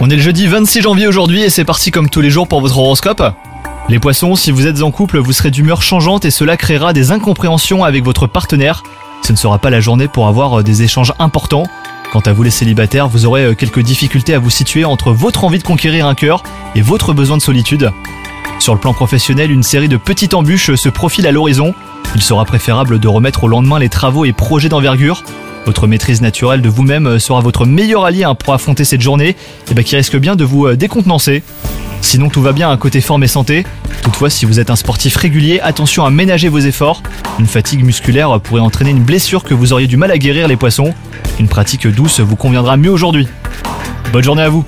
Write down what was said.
On est le jeudi 26 janvier aujourd'hui et c'est parti comme tous les jours pour votre horoscope. Les poissons, si vous êtes en couple, vous serez d'humeur changeante et cela créera des incompréhensions avec votre partenaire. Ce ne sera pas la journée pour avoir euh, des échanges importants. Quant à vous les célibataires, vous aurez euh, quelques difficultés à vous situer entre votre envie de conquérir un cœur et votre besoin de solitude. Sur le plan professionnel, une série de petites embûches se profile à l'horizon. Il sera préférable de remettre au lendemain les travaux et projets d'envergure. Votre maîtrise naturelle de vous-même sera votre meilleur allié hein, pour affronter cette journée et bah, qui risque bien de vous euh, décontenancer. Sinon tout va bien à côté forme et santé. Toutefois si vous êtes un sportif régulier, attention à ménager vos efforts. Une fatigue musculaire pourrait entraîner une blessure que vous auriez du mal à guérir les poissons. Une pratique douce vous conviendra mieux aujourd'hui. Bonne journée à vous